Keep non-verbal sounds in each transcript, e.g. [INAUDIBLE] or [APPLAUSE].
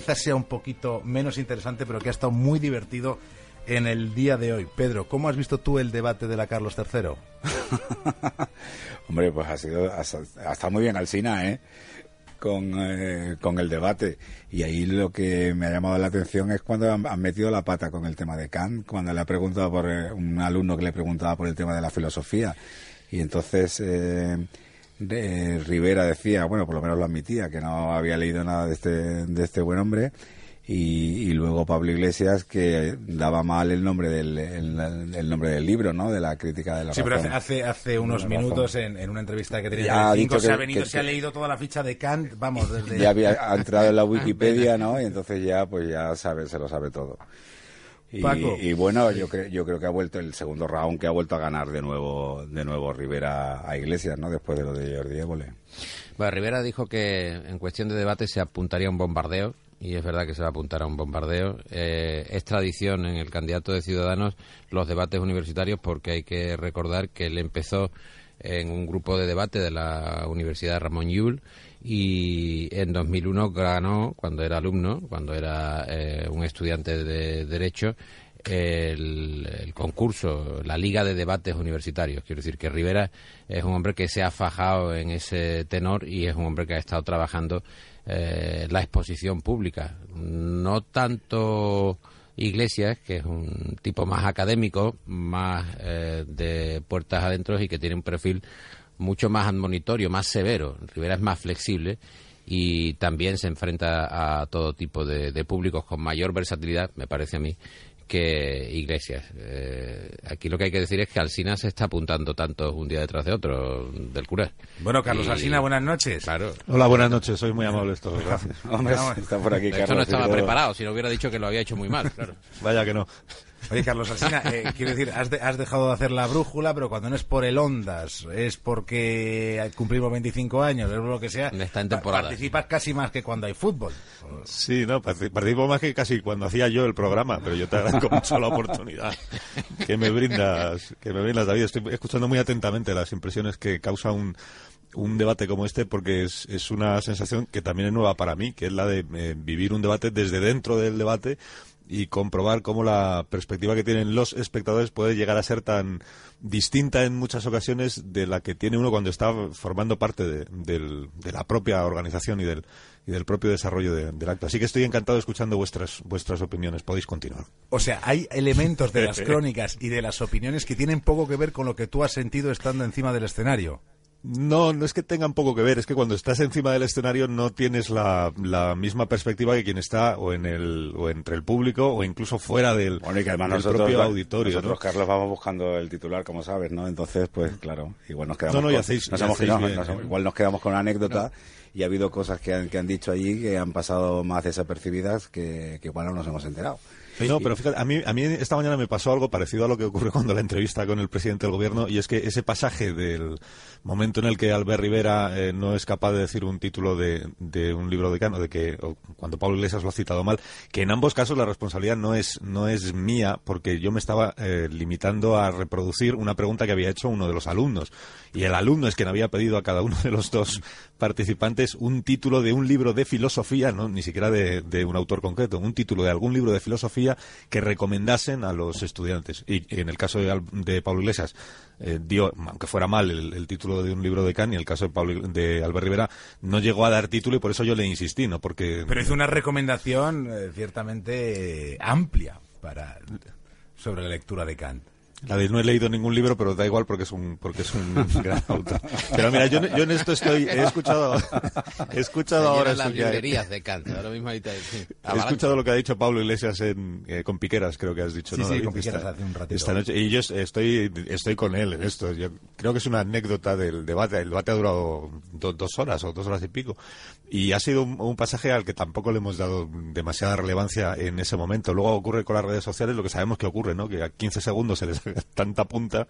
quizás sea un poquito menos interesante, pero que ha estado muy divertido en el día de hoy. Pedro, ¿cómo has visto tú el debate de la Carlos III? [LAUGHS] Hombre, pues ha sido, ha, estado muy bien Alcina, ¿eh? Con, eh, con el debate. Y ahí lo que me ha llamado la atención es cuando han, metido la pata con el tema de Kant, cuando le ha preguntado por eh, un alumno que le preguntaba por el tema de la filosofía. Y entonces eh, Rivera decía, bueno, por lo menos lo admitía, que no había leído nada de este, de este buen hombre y, luego Pablo Iglesias que daba mal el nombre del el, nombre del libro, ¿no? De la crítica de la Sí, pero hace, hace unos minutos en, una entrevista que tenía en se ha venido, se ha leído toda la ficha de Kant, vamos, desde... [LAUGHS] Ya había entrado en la [LAUGHS] Wikipedia, ¿no? Y entonces ya, pues ya sabe, se lo sabe todo. Y, y, bueno, yo creo, yo creo que ha vuelto el segundo round que ha vuelto a ganar de nuevo, de nuevo Rivera a Iglesias, ¿no? Después de lo de Jordi Évole. Bueno, Rivera dijo que en cuestión de debate se apuntaría a un bombardeo y es verdad que se va a apuntar a un bombardeo. Eh, es tradición en el candidato de Ciudadanos los debates universitarios porque hay que recordar que él empezó en un grupo de debate de la Universidad Ramón Llull y en 2001 ganó, cuando era alumno, cuando era eh, un estudiante de Derecho, el, concurso, la Liga de Debates Universitarios. Quiero decir que Rivera es un hombre que se ha fajado en ese tenor y es un hombre que ha estado trabajando eh, la exposición pública. No tanto Iglesias, que es un tipo más académico, más eh, de puertas adentro y que tiene un perfil mucho más admonitorio, más severo. Rivera es más flexible y también se enfrenta a todo tipo de, de públicos con mayor versatilidad, me parece a mí, que Iglesias. Eh, aquí lo que hay que decir es que Alsina se está apuntando tanto un día detrás de otro del cura. Bueno, Carlos Alsina, buenas noches. Claro. Hola, buenas noches, soy muy amable esto, gracias. está por aquí, Esto no estaba preparado, si no hubiera dicho que lo había hecho muy mal, claro. Vaya que no. Oye, Carlos Alsina, eh, quiero decir, has, has, dejado de hacer la brújula, pero cuando no es por el Ondas, es porque cumplimos 25 años, es lo que sea, está en temporada. participas casi más que cuando hay fútbol. Sí, no, participo más que casi cuando hacía yo el programa, pero yo te agradezco [LAUGHS] mucho la oportunidad que me brindas, que me brindas, David. Estoy escuchando muy atentamente las impresiones que causa un, un debate como este porque es, es, una sensación que también es nueva para mí, que es la de eh, vivir un debate desde dentro del debate y comprobar cómo la perspectiva que tienen los espectadores puede llegar a ser tan distinta en muchas ocasiones de la que tiene uno cuando está formando parte de, la propia organización y del, y del propio desarrollo del acto. Así que estoy encantado escuchando vuestras, vuestras opiniones. Podéis continuar. O sea, hay elementos de las crónicas y de las opiniones que tienen poco que ver con lo que tú has sentido estando encima del escenario. No, no es que tengan poco que ver, es que cuando estás encima del escenario no tienes la, misma perspectiva que quien está o en el o entre el público o incluso fuera del, bueno, que además propio auditorio. Nosotros, Carlos, vamos buscando el titular, como sabes, ¿no? Entonces, pues claro, igual nos quedamos, con, igual nos quedamos con una anécdota y ha habido cosas que han, que han dicho allí que han pasado más desapercibidas que, que igual no nos hemos enterado. No, pero fíjate, a mí, a mí esta mañana me pasó algo parecido a lo que ocurrió [LAUGHS] cuando la entrevista con el presidente del gobierno, y es que ese pasaje del momento en el que Albert Rivera eh, no es capaz de decir un título de, de un libro de Cano, de que cuando Pablo Iglesias lo ha citado mal, que en ambos casos la responsabilidad no es, no es mía, porque yo me estaba eh, limitando a reproducir una pregunta que había hecho uno de los alumnos, y el alumno es quien había pedido a cada uno de los dos participantes un título de un libro de filosofía, no ni siquiera de, de un autor concreto, un título de algún libro de filosofía que recomendasen a los estudiantes. Y, en el caso de, Pablo Iglesias, eh, dio, aunque fuera mal, el, título de un libro de Kant, y el caso de, Pablo, de Albert Rivera, no llegó a dar título y por eso yo le insistí, ¿no? Porque... Pero hizo una recomendación eh, ciertamente amplia para sobre la lectura de Kant. La de no he leído ningún libro, pero da igual porque es un porque es un [LAUGHS] gran autor. Pero mira, yo, yo en esto estoy he escuchado he escuchado ahora las librerías de Kant. Ahora mismo ahorita, he escuchado lo que ha dicho Pablo Iglesias en, eh, con Piqueras, creo que has dicho, sí, ¿no? Sí, con Piqueras hace un ratito. Esta noche y yo estoy estoy con él en esto. Yo creo que es una anécdota del debate. El debate ha durado dos horas o dos horas y pico y ha sido un, un, pasaje al que tampoco le hemos dado demasiada relevancia en ese momento. Luego ocurre con las redes sociales lo que sabemos que ocurre, ¿no? Que a 15 segundos se les [LAUGHS] tanta punta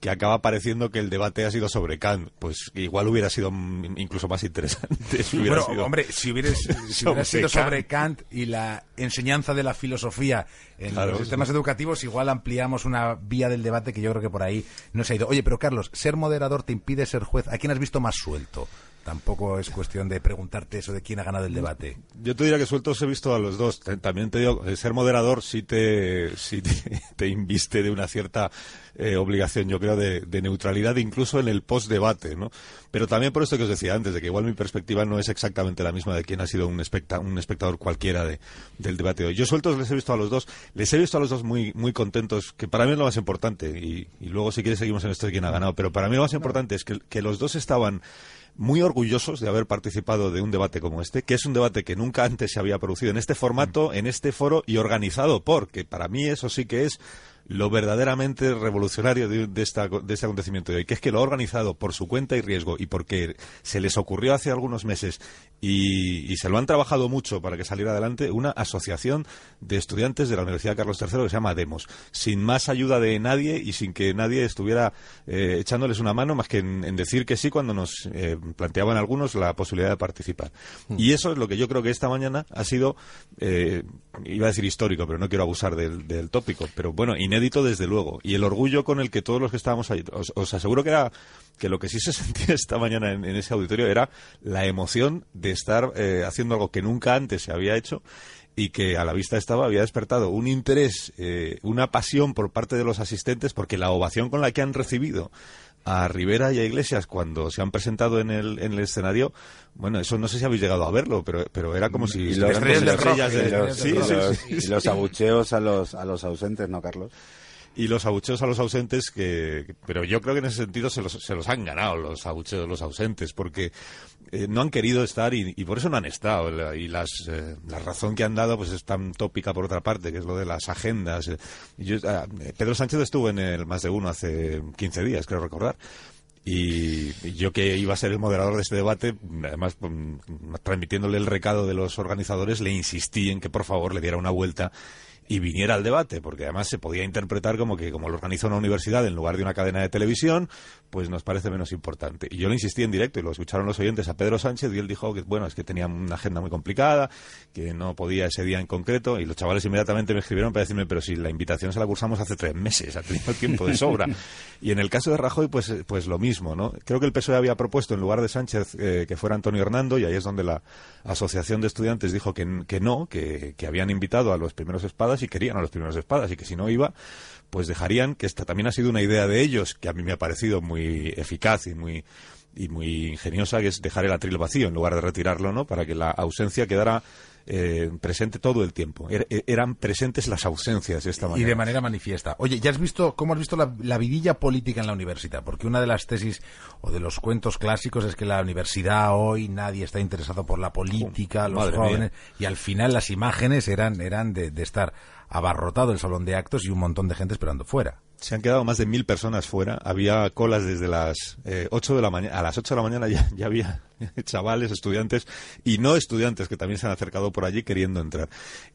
que acaba pareciendo que el debate ha sido sobre Kant. Pues igual hubiera sido incluso más interesante. bueno, hombre, si hubiera, [LAUGHS] sido sobre Kant y la enseñanza de la filosofía en los sistemas educativos, igual ampliamos una vía del debate que yo creo que por ahí no se ha ido. Oye, pero Carlos, ser moderador te impide ser juez. ¿A quién has visto más suelto? Tampoco es cuestión de preguntarte eso de quién ha ganado el debate. Yo te diría que sueltos he visto a los dos. También te digo, ser moderador sí te, [LAUGHS] te, inviste de una cierta eh, obligación, yo creo, de, neutralidad, incluso en el post-debate, ¿no? Pero también por esto que os decía antes, de que igual mi perspectiva no es exactamente la misma de quien ha sido un, un espectador cualquiera de, del debate hoy. Yo sueltos les he visto a los dos, les he visto a los dos muy, muy contentos, que para mí es lo más importante, y, luego si quieres seguimos en esto de quién ha ganado, pero para mí lo más importante es que, que los dos estaban muy orgullosos de haber participado de un debate como este, que es un debate que nunca antes se había producido en este formato, en este foro y organizado por, que para mí eso sí que es lo verdaderamente revolucionario de, de, esta, de, este acontecimiento de hoy, que es que lo ha organizado por su cuenta y riesgo y porque se les ocurrió hace algunos meses y, se lo han trabajado mucho para que saliera adelante una asociación de estudiantes de la Universidad Carlos III que se llama Demos, sin más ayuda de nadie y sin que nadie estuviera eh, echándoles una mano más que en, decir que sí cuando nos eh, planteaban algunos la posibilidad de participar. Mm. Y eso es lo que yo creo que esta mañana ha sido, eh, iba a decir histórico, pero no quiero abusar del, del tópico, pero bueno, inédito desde luego. Y el orgullo con el que todos los que estábamos ahí, os, aseguro que era que lo que sí se [LAUGHS] sentía esta mañana en, ese auditorio era la emoción de estar eh, haciendo algo que nunca antes se había hecho y que a la vista estaba había despertado un interés, eh, una pasión por parte de los asistentes, porque la ovación con la que han recibido a Rivera y a Iglesias cuando se han presentado en el, en el escenario, bueno, eso no sé si habéis llegado a verlo, pero, pero era como si... Y los, y abucheos a los, a los ausentes, ¿no, Carlos? y los abucheos a los ausentes que pero yo creo que en ese sentido se los, se los han ganado los abucheos los ausentes porque eh, no han querido estar y, por eso no han estado. Y las eh, la razón que han dado pues es tan tópica por otra parte que es lo de las agendas. Yo, ah, Pedro Sánchez estuvo en el más de uno hace 15 días creo recordar. Y yo que iba a ser el moderador de este debate, además mm, transmitiéndole el recado de los organizadores, le insistí en que por favor le diera una vuelta y viniera al debate, porque además se podía interpretar como que como lo organiza una universidad en lugar de una cadena de televisión, pues nos parece menos importante. Y yo le insistí en directo y lo escucharon los oyentes a Pedro Sánchez y él dijo que bueno, es que tenía una agenda muy complicada, que no podía ese día en concreto y los chavales inmediatamente me escribieron para decirme, pero si la invitación se la cursamos hace tres meses, ha tenido tiempo de sobra. [LAUGHS] y en el caso de Rajoy, pues, pues lo mismo, ¿no? Creo que el PSOE había propuesto en lugar de Sánchez eh, que fuera Antonio Hernando y ahí es donde la Asociación de Estudiantes dijo que, que no, que, que habían invitado a los primeros espadas y querían a los primeros espadas y que si no iba, pues dejarían, que esta también ha sido una idea de ellos, que a mí me ha parecido muy eficaz y muy y muy ingeniosa, que es dejar el atril vacío en lugar de retirarlo, ¿no? Para que la ausencia quedara eh, presente todo el tiempo. Er, e, eran presentes las ausencias de esta manera. Y de manera manifiesta. Oye, ¿ya has visto cómo has visto la, la, vidilla política en la universidad? Porque una de las tesis o de los cuentos clásicos es que la universidad hoy nadie está interesado por la política, los jóvenes, y al final las imágenes eran, eran de, de estar abarrotado el salón de actos y un montón de gente esperando fuera se han quedado más de mil personas fuera. Había colas desde las eh, ocho de la mañana. A las ocho de la mañana ya, había [LAUGHS] chavales, estudiantes y no estudiantes que también se han acercado por allí queriendo entrar.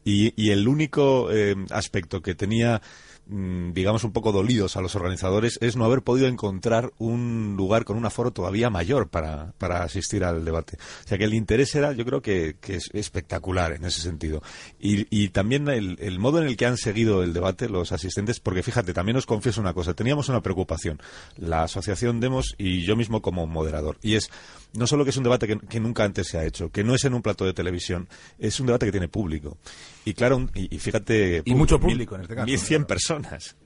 Y, y el único eh, aspecto que tenía digamos, un poco dolidos a los organizadores es no haber podido encontrar un lugar con un aforo todavía mayor para, para asistir al debate. O sea que el interés era, yo creo que, que es espectacular en ese sentido. Y, y también el, el, modo en el que han seguido el debate los asistentes, porque fíjate, también os confieso una cosa, teníamos una preocupación, la asociación Demos y yo mismo como moderador, y es no solo que es un debate que, nunca antes se ha hecho, que no es en un plato de televisión, es un debate que tiene público. Y claro, y, fíjate... Y mucho público en este caso. 1.100 personas.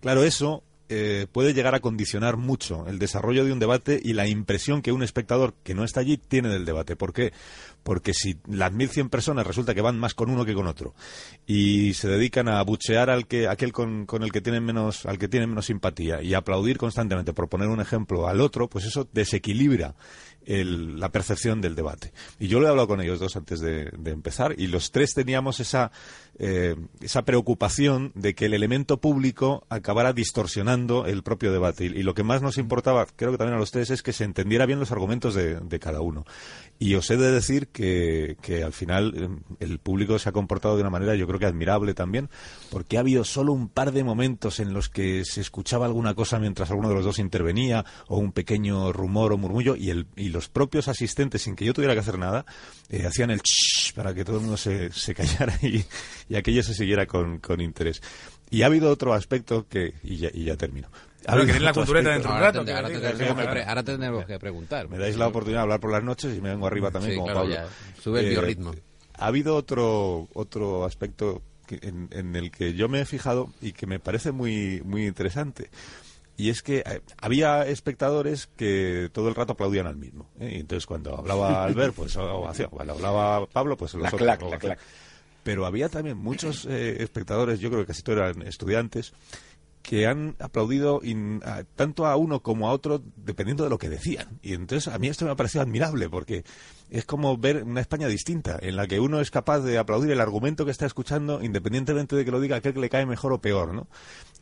Claro, eso eh, puede llegar a condicionar mucho el desarrollo de un debate y la impresión que un espectador que no está allí tiene del debate. ¿Por qué? Porque si las 1.100 personas resulta que van más con uno que con otro y se dedican a buchear al que, aquel con, con el que tienen menos, al que tienen menos simpatía y aplaudir constantemente, por poner un ejemplo, al otro, pues eso desequilibra la percepción del debate. Y yo lo he hablado con ellos dos antes de, empezar y los tres teníamos esa, eh, esa preocupación de que el elemento público acabara distorsionando el propio debate. Y, lo que más nos importaba, creo que también a los tres, es que se entendiera bien los argumentos de, cada uno. Y os he de decir que, al final eh, el público se ha comportado de una manera yo creo que admirable también, porque ha habido solo un par de momentos en los que se escuchaba alguna cosa mientras alguno de los dos intervenía, o un pequeño rumor o murmullo, y, el, y los propios asistentes, sin que yo tuviera que hacer nada, eh, hacían el ch para que todo el mundo se, se callara y, y aquello se siguiera con, con interés. Y ha habido otro aspecto que, y ya, y ya termino. Ahora que la cultureta dentro de un rato. Ahora tendremos que preguntar. Me dais la oportunidad de hablar por las noches y me vengo arriba también como Pablo. Sube el eh, biorritmo. Ha habido otro, otro aspecto en, en, el que yo me he fijado y que me parece muy, muy interesante. Y es que eh, había espectadores que todo el rato aplaudían al mismo. ¿eh? Y entonces cuando hablaba Albert, pues ovación. Cuando hablaba Pablo, pues los la otros. Pero había también muchos eh, espectadores, yo creo que casi todos eran estudiantes, que han aplaudido tanto a uno como a otro dependiendo de lo que decían. Y entonces a mí esto me ha parecido admirable porque es como ver una España distinta en la que uno es capaz de aplaudir el argumento que está escuchando independientemente de que lo diga aquel que le cae mejor o peor, ¿no?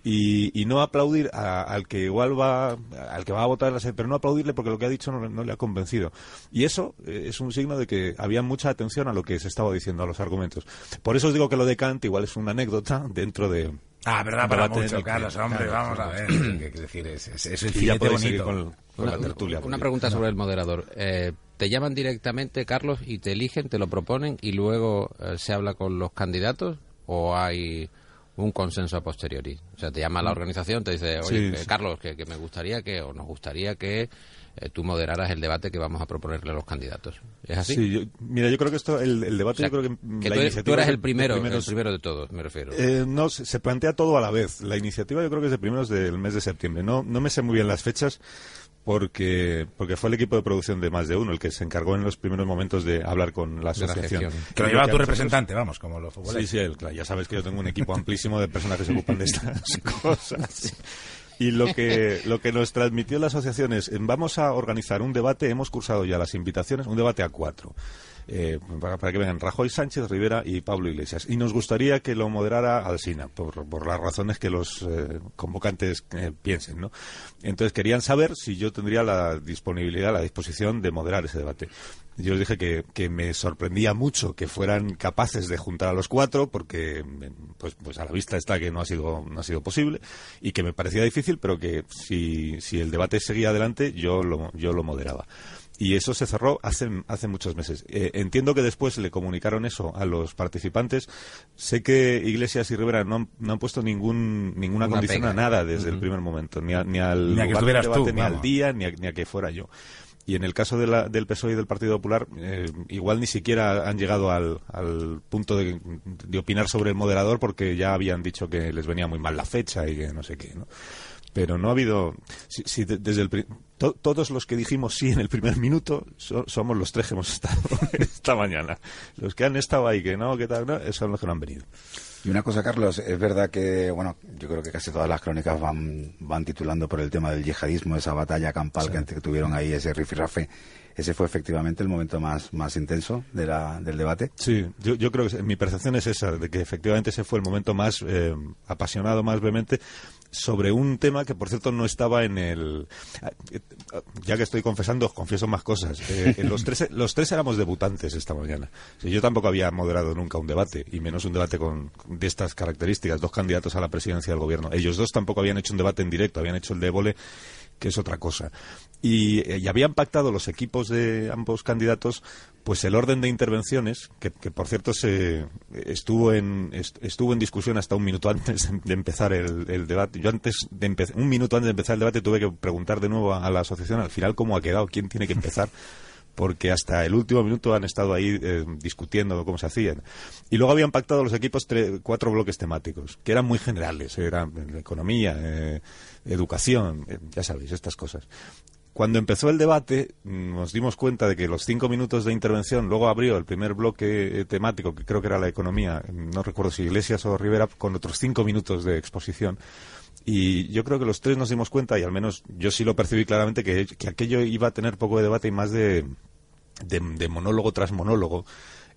Y, no aplaudir al que igual va al que va a votar pero no aplaudirle porque lo que ha dicho no, le ha convencido y eso eh, es un signo de que había mucha atención a lo que se estaba diciendo a los argumentos por eso os digo que lo de Kant igual es una anécdota dentro de Ah, verdad, para mucho, Carlos, hombre, vamos a ver. ¿Qué decir? Es, es, el filete bonito. Con, una, la tertulia, una pregunta sobre el moderador. Eh, ¿Te llaman directamente, Carlos, y te eligen, te lo proponen y luego eh, se habla con los candidatos? ¿O hay un consenso a posteriori? O sea, te llama la mm. organización, te dice, oye, Carlos, que, que, me gustaría que, o nos gustaría que eh, tú moderaras el debate que vamos a proponerle a los candidatos. ¿Es así? Sí, mira, yo creo que esto, el, debate, yo creo que, la tú, iniciativa tú eres el primero, el primero de todos, me refiero. Eh, no, se, plantea todo a la vez. La iniciativa yo creo que es de primeros del mes de septiembre. No, no me sé muy bien las fechas porque porque fue el equipo de producción de más de uno el que se encargó en los primeros momentos de hablar con la asociación. que lo lleva tu representante, vamos, como los futbolistas. Sí, sí, claro, ya sabes que yo tengo un equipo amplísimo de personas que se ocupan de [LAUGHS] estas cosas. Y lo que, lo que nos transmitió la asociación es, vamos a organizar un debate, hemos cursado ya las invitaciones, un debate a cuatro. Eh, para, que vengan Rajoy Sánchez, Rivera y Pablo Iglesias. Y nos gustaría que lo moderara Alsina, por, por las razones que los eh, convocantes eh, piensen. ¿no? Entonces querían saber si yo tendría la disponibilidad, la disposición de moderar ese debate. Yo les dije que, que, me sorprendía mucho que fueran capaces de juntar a los cuatro, porque pues, pues a la vista está que no ha sido, no ha sido posible, y que me parecía difícil, pero que si, si el debate seguía adelante, yo lo, yo lo moderaba y eso se cerró hace, hace muchos meses. Eh, entiendo que después le comunicaron eso a los participantes. Sé que Iglesias y Rivera no han, no han puesto ningún, ninguna condición a nada desde el primer momento, ni, ni al ni debate, ni al día, ni a, que fuera yo. Y en el caso de la, del PSOE y del Partido Popular, eh, igual ni siquiera han llegado al, punto de, de, opinar sobre el moderador porque ya habían dicho que les venía muy mal la fecha y que no sé qué, ¿no? Pero no ha habido si, desde el todos los que dijimos sí en el primer minuto somos los tres que hemos estado [LAUGHS] esta mañana. Los que han estado ahí que no que tal no, son los que no han venido. Y una cosa Carlos es verdad que bueno yo creo que casi todas las crónicas van van titulando por el tema del yihadismo esa batalla campal que, tuvieron ahí ese rifirrafe ese fue efectivamente el momento más, más intenso de la, del debate. Sí, yo, yo creo que mi percepción es esa, de que efectivamente ese fue el momento más eh, apasionado, más vehemente, sobre un tema que, por cierto, no estaba en el... Ya que estoy confesando, os confieso más cosas. Eh, los, tres, los tres éramos debutantes esta mañana. Yo tampoco había moderado nunca un debate, y menos un debate con, de estas características, dos candidatos a la presidencia del gobierno. Ellos dos tampoco habían hecho un debate en directo, habían hecho el de que es otra cosa. Y, eh, y, habían pactado los equipos de ambos candidatos pues el orden de intervenciones que, por cierto se estuvo en estuvo en discusión hasta un minuto [LAUGHS] antes de empezar el, debate. Yo antes de un minuto antes de empezar el debate tuve que preguntar de nuevo a, la asociación al final cómo ha quedado quién tiene que empezar [LAUGHS] porque hasta el último minuto han estado ahí eh, discutiendo cómo se hacían. Y luego habían pactado los equipos cuatro bloques temáticos, que eran muy generales, eran economía, eh, educación, ya sabéis, estas cosas. Cuando empezó el debate, nos dimos cuenta de que los cinco minutos de intervención, luego abrió el primer bloque eh, temático, que creo que era la economía, no recuerdo si Iglesias o Rivera, con otros cinco minutos de exposición. Y yo creo que los tres nos dimos cuenta, y al menos yo sí lo percibí claramente, que, aquello iba a tener poco de debate y más de monólogo tras monólogo.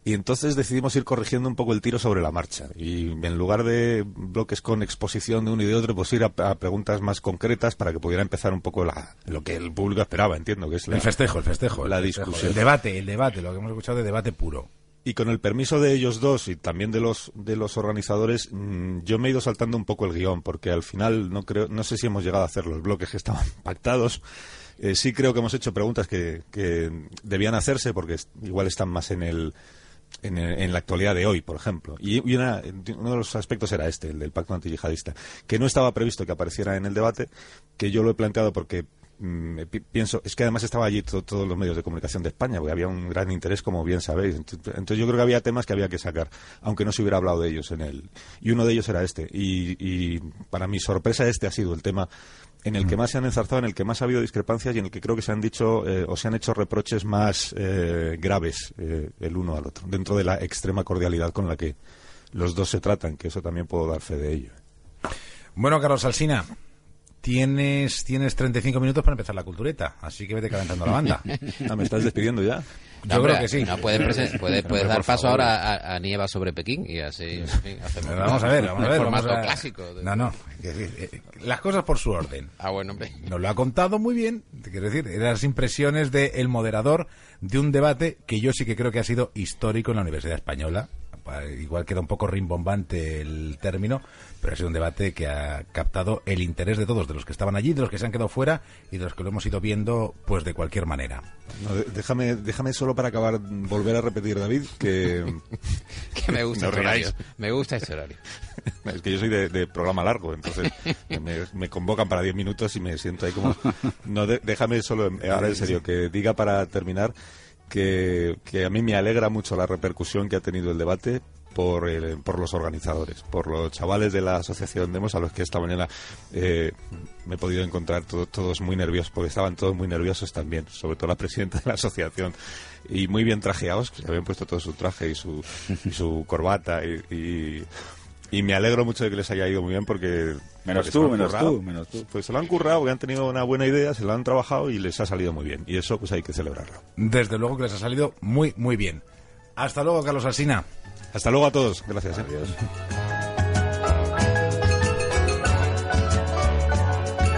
Y entonces decidimos ir corrigiendo un poco el tiro sobre la marcha. Y en lugar de bloques con exposición de uno y de otro, pues ir a, preguntas más concretas para que pudiera empezar un poco la, lo que el público esperaba, entiendo que es el festejo, el festejo, la discusión, el debate, el debate, lo que hemos escuchado de debate puro. Y con el permiso de ellos dos y también de los de los organizadores, mm, yo me he ido saltando un poco el guion porque al final no creo, no sé si hemos llegado a hacer los bloques que estaban [LAUGHS] pactados. Eh, sí creo que hemos hecho preguntas que, que debían hacerse porque igual están más en el en, la actualidad de hoy, por ejemplo. Y, uno de los aspectos era este, el del pacto antiyihadista, que no estaba previsto que apareciera en el debate, que yo lo he planteado porque mm, pienso, es que además estaba allí todos los medios de comunicación de España, porque había un gran interés, como bien sabéis. Entonces, yo creo que había temas que había que sacar, aunque no se hubiera hablado de ellos en él. Y uno de ellos era este. Y para mi sorpresa, este ha sido el tema en el que más se han enzarzado, en el que más ha habido discrepancias y en el que creo que se han dicho eh, o se han hecho reproches más eh, graves eh, el uno al otro, dentro de la extrema cordialidad con la que los dos se tratan, que eso también puedo dar fe de ello. Bueno, Carlos Alsina, tienes, tienes 35 minutos para empezar la cultureta, así que vete calentando la banda. [LAUGHS] Ah, ¿Me estás despidiendo ya? Yo creo que sí. No, puedes, puede, [LAUGHS] dar paso ahora a, Nieva sobre Pekín y así. vamos a ver, vamos a ver. Formato clásico. No, no. Las cosas por su orden. Ah, bueno, hombre. Nos lo ha contado muy bien. Quiero decir, las impresiones del el moderador de un debate que yo sí que creo que ha sido histórico en la Universidad Española igual queda un poco rimbombante el término, pero ha sido un debate que ha captado el interés de todos, de los que estaban allí, de los que se han quedado fuera y de los que lo hemos ido viendo pues de cualquier manera. déjame, déjame solo para acabar volver a repetir, David, que, [LAUGHS] que me gusta este Me gusta este horario. [LAUGHS] es que yo soy de, programa largo, entonces me, convocan para 10 minutos y me siento ahí como... No, déjame solo, ahora en serio, que diga para terminar que, a mí me alegra mucho la repercusión que ha tenido el debate por, por los organizadores, por los chavales de la asociación Demos, a los que esta mañana eh, me he podido encontrar todos muy nerviosos, porque estaban todos muy nerviosos también, sobre todo la presidenta de la asociación, y muy bien trajeados, que se habían puesto todo su traje y su, su corbata y y me alegro mucho de que les haya ido muy bien porque... Menos tú, menos tú, menos tú. Pues se lo han currado, porque han tenido una buena idea, se lo han trabajado y les ha salido muy bien. Y eso pues hay que celebrarlo. Desde luego que les ha salido muy, muy bien. Hasta luego, Carlos Alsina. Hasta luego a todos. Gracias. ¿eh? Adiós. [LAUGHS]